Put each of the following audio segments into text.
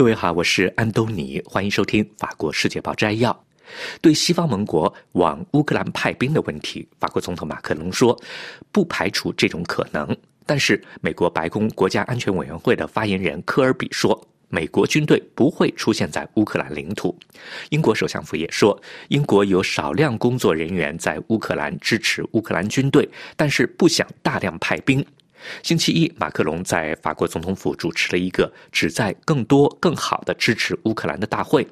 各位好，我是安东尼，欢迎收听法国世界报摘要。对西方盟国往乌克兰派兵的问题，法国总统马克龙说，不排除这种可能。但是，美国白宫国家安全委员会的发言人科尔比说，美国军队不会出现在乌克兰领土。英国首相府也说，英国有少量工作人员在乌克兰支持乌克兰军队，但是不想大量派兵。星期一，马克龙在法国总统府主持了一个旨在更多、更好的支持乌克兰的大会。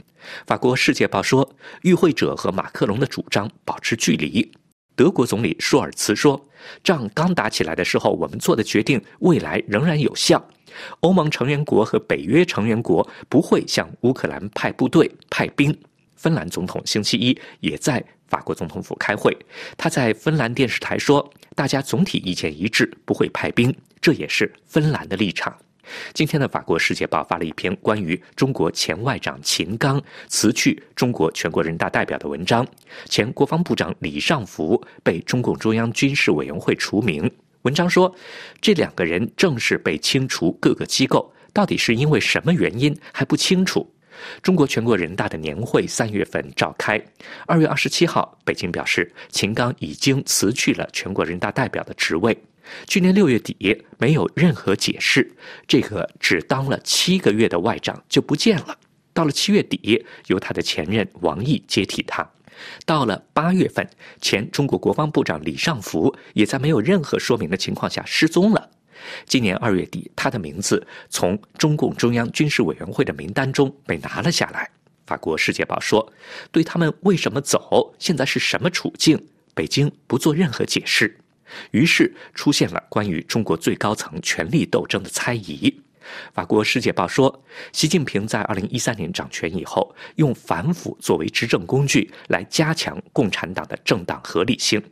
法国《世界报》说，与会者和马克龙的主张保持距离。德国总理舒尔茨说：“仗刚打起来的时候，我们做的决定未来仍然有效。欧盟成员国和北约成员国不会向乌克兰派部队、派兵。”芬兰总统星期一也在法国总统府开会，他在芬兰电视台说：“大家总体意见一致，不会派兵，这也是芬兰的立场。”今天的法国《世界报》发了一篇关于中国前外长秦刚辞去中国全国人大代表的文章。前国防部长李尚福被中共中央军事委员会除名。文章说，这两个人正式被清除各个机构，到底是因为什么原因还不清楚。中国全国人大的年会三月份召开，二月二十七号，北京表示秦刚已经辞去了全国人大代表的职位。去年六月底，没有任何解释，这个只当了七个月的外长就不见了。到了七月底，由他的前任王毅接替他。到了八月份，前中国国防部长李尚福也在没有任何说明的情况下失踪了。今年二月底，他的名字从中共中央军事委员会的名单中被拿了下来。法国《世界报》说，对他们为什么走，现在是什么处境，北京不做任何解释。于是出现了关于中国最高层权力斗争的猜疑。法国《世界报》说，习近平在二零一三年掌权以后，用反腐作为执政工具来加强共产党的政党合理性，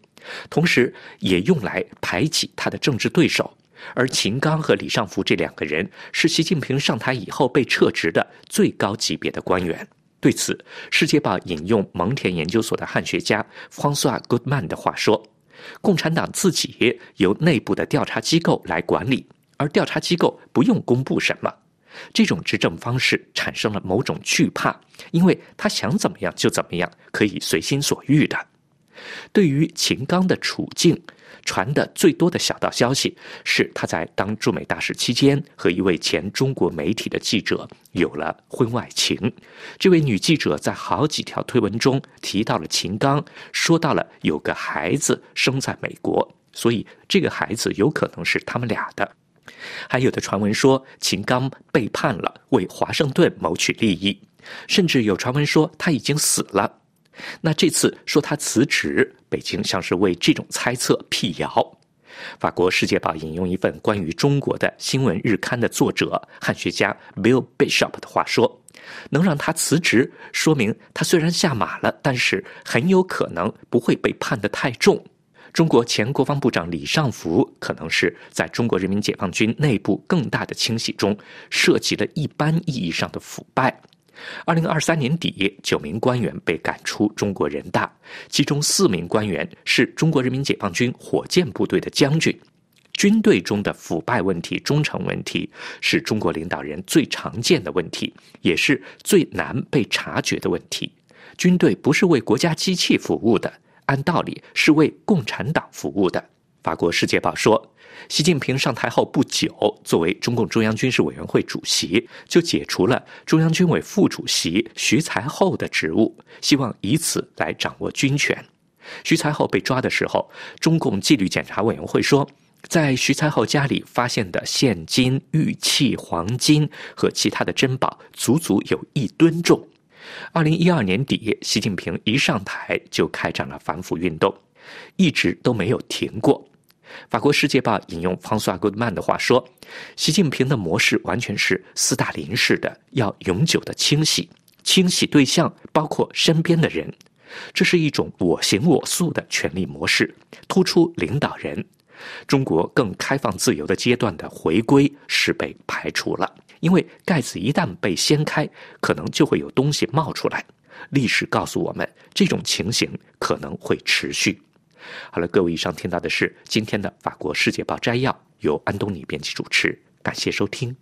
同时也用来排挤他的政治对手。而秦刚和李尚福这两个人是习近平上台以后被撤职的最高级别的官员。对此，《世界报》引用蒙田研究所的汉学家 François Goodman 的话说。共产党自己由内部的调查机构来管理，而调查机构不用公布什么。这种执政方式产生了某种惧怕，因为他想怎么样就怎么样，可以随心所欲的。对于秦刚的处境。传的最多的小道消息是，他在当驻美大使期间和一位前中国媒体的记者有了婚外情。这位女记者在好几条推文中提到了秦刚，说到了有个孩子生在美国，所以这个孩子有可能是他们俩的。还有的传闻说，秦刚背叛了，为华盛顿谋取利益，甚至有传闻说他已经死了。那这次说他辞职，北京像是为这种猜测辟谣。法国《世界报》引用一份关于中国的新闻日刊的作者汉学家 Bill Bishop 的话说：“能让他辞职，说明他虽然下马了，但是很有可能不会被判得太重。”中国前国防部长李尚福可能是在中国人民解放军内部更大的清洗中涉及了一般意义上的腐败。二零二三年底，九名官员被赶出中国人大，其中四名官员是中国人民解放军火箭部队的将军。军队中的腐败问题、忠诚问题，是中国领导人最常见的问题，也是最难被察觉的问题。军队不是为国家机器服务的，按道理是为共产党服务的。法国《世界报》说。习近平上台后不久，作为中共中央军事委员会主席，就解除了中央军委副主席徐才厚的职务，希望以此来掌握军权。徐才厚被抓的时候，中共纪律检查委员会说，在徐才厚家里发现的现金、玉器、黄金和其他的珍宝，足足有一吨重。二零一二年底，习近平一上台就开展了反腐运动，一直都没有停过。法国《世界报》引用方苏 m 曼的话说：“习近平的模式完全是斯大林式的，要永久的清洗，清洗对象包括身边的人。这是一种我行我素的权力模式，突出领导人。中国更开放自由的阶段的回归是被排除了，因为盖子一旦被掀开，可能就会有东西冒出来。历史告诉我们，这种情形可能会持续。”好了，各位，以上听到的是今天的法国《世界报》摘要，由安东尼编辑主持，感谢收听。